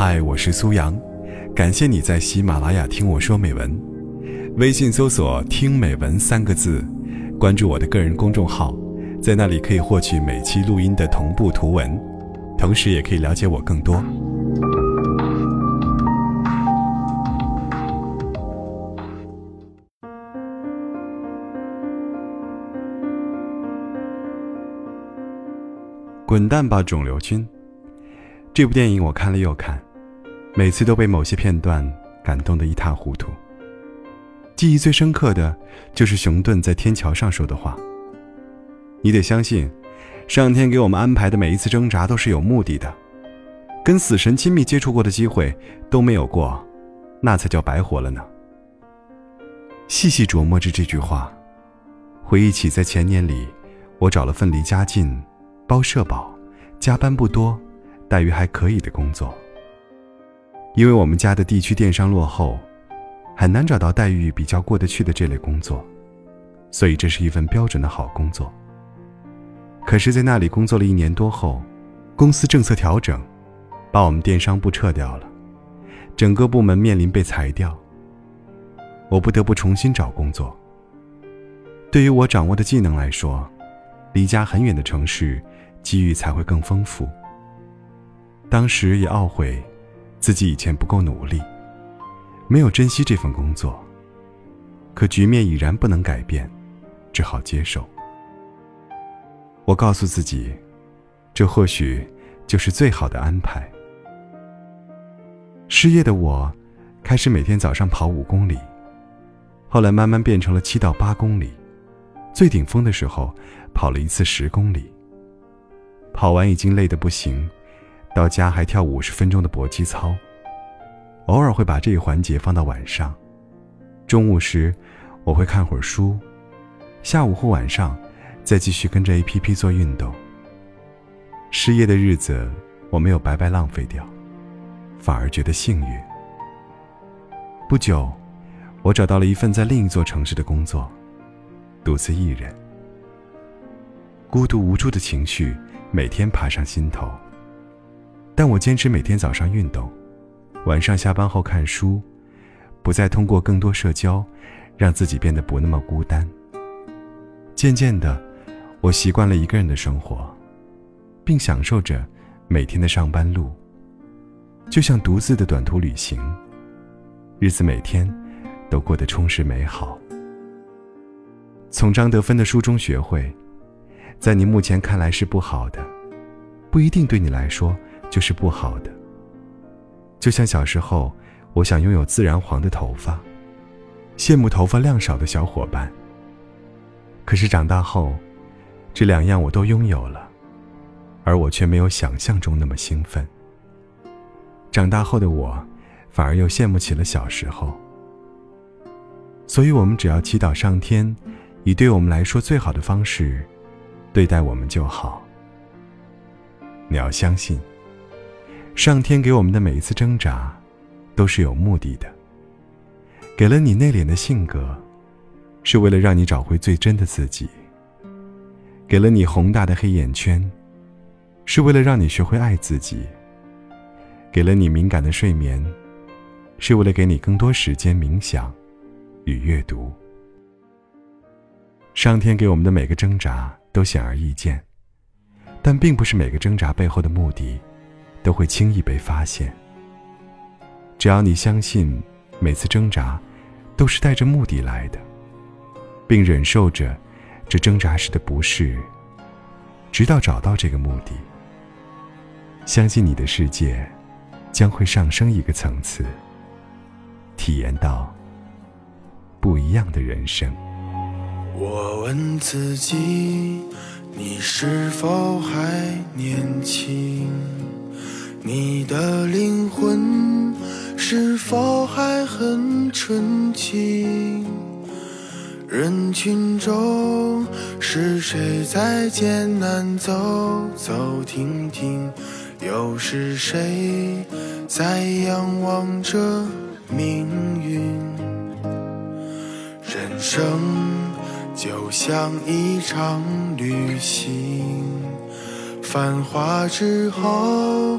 嗨，我是苏阳，感谢你在喜马拉雅听我说美文。微信搜索“听美文”三个字，关注我的个人公众号，在那里可以获取每期录音的同步图文，同时也可以了解我更多。滚蛋吧，肿瘤君！这部电影我看了又看，每次都被某些片段感动得一塌糊涂。记忆最深刻的就是熊顿在天桥上说的话：“你得相信，上天给我们安排的每一次挣扎都是有目的的。跟死神亲密接触过的机会都没有过，那才叫白活了呢。”细细琢磨着这句话，回忆起在前年里，我找了份离家近。包社保，加班不多，待遇还可以的工作。因为我们家的地区电商落后，很难找到待遇比较过得去的这类工作，所以这是一份标准的好工作。可是，在那里工作了一年多后，公司政策调整，把我们电商部撤掉了，整个部门面临被裁掉。我不得不重新找工作。对于我掌握的技能来说，离家很远的城市。机遇才会更丰富。当时也懊悔，自己以前不够努力，没有珍惜这份工作。可局面已然不能改变，只好接受。我告诉自己，这或许就是最好的安排。失业的我，开始每天早上跑五公里，后来慢慢变成了七到八公里，最顶峰的时候，跑了一次十公里。跑完已经累得不行，到家还跳五十分钟的搏击操。偶尔会把这一环节放到晚上，中午时我会看会儿书，下午或晚上再继续跟着 A P P 做运动。失业的日子我没有白白浪费掉，反而觉得幸运。不久，我找到了一份在另一座城市的工作，独自一人，孤独无助的情绪。每天爬上心头，但我坚持每天早上运动，晚上下班后看书，不再通过更多社交，让自己变得不那么孤单。渐渐的，我习惯了一个人的生活，并享受着每天的上班路，就像独自的短途旅行，日子每天都过得充实美好。从张德芬的书中学会。在你目前看来是不好的，不一定对你来说就是不好的。就像小时候，我想拥有自然黄的头发，羡慕头发量少的小伙伴。可是长大后，这两样我都拥有了，而我却没有想象中那么兴奋。长大后的我，反而又羡慕起了小时候。所以，我们只要祈祷上天，以对我们来说最好的方式。对待我们就好。你要相信，上天给我们的每一次挣扎，都是有目的的。给了你内敛的性格，是为了让你找回最真的自己；给了你宏大的黑眼圈，是为了让你学会爱自己；给了你敏感的睡眠，是为了给你更多时间冥想与阅读。上天给我们的每个挣扎。都显而易见，但并不是每个挣扎背后的目的，都会轻易被发现。只要你相信，每次挣扎，都是带着目的来的，并忍受着这挣扎时的不适，直到找到这个目的，相信你的世界，将会上升一个层次，体验到不一样的人生。我问自己，你是否还年轻？是否还很纯净？人群中是谁在艰难走走停停？又是谁在仰望着命运？人生。就像一场旅行，繁华之后，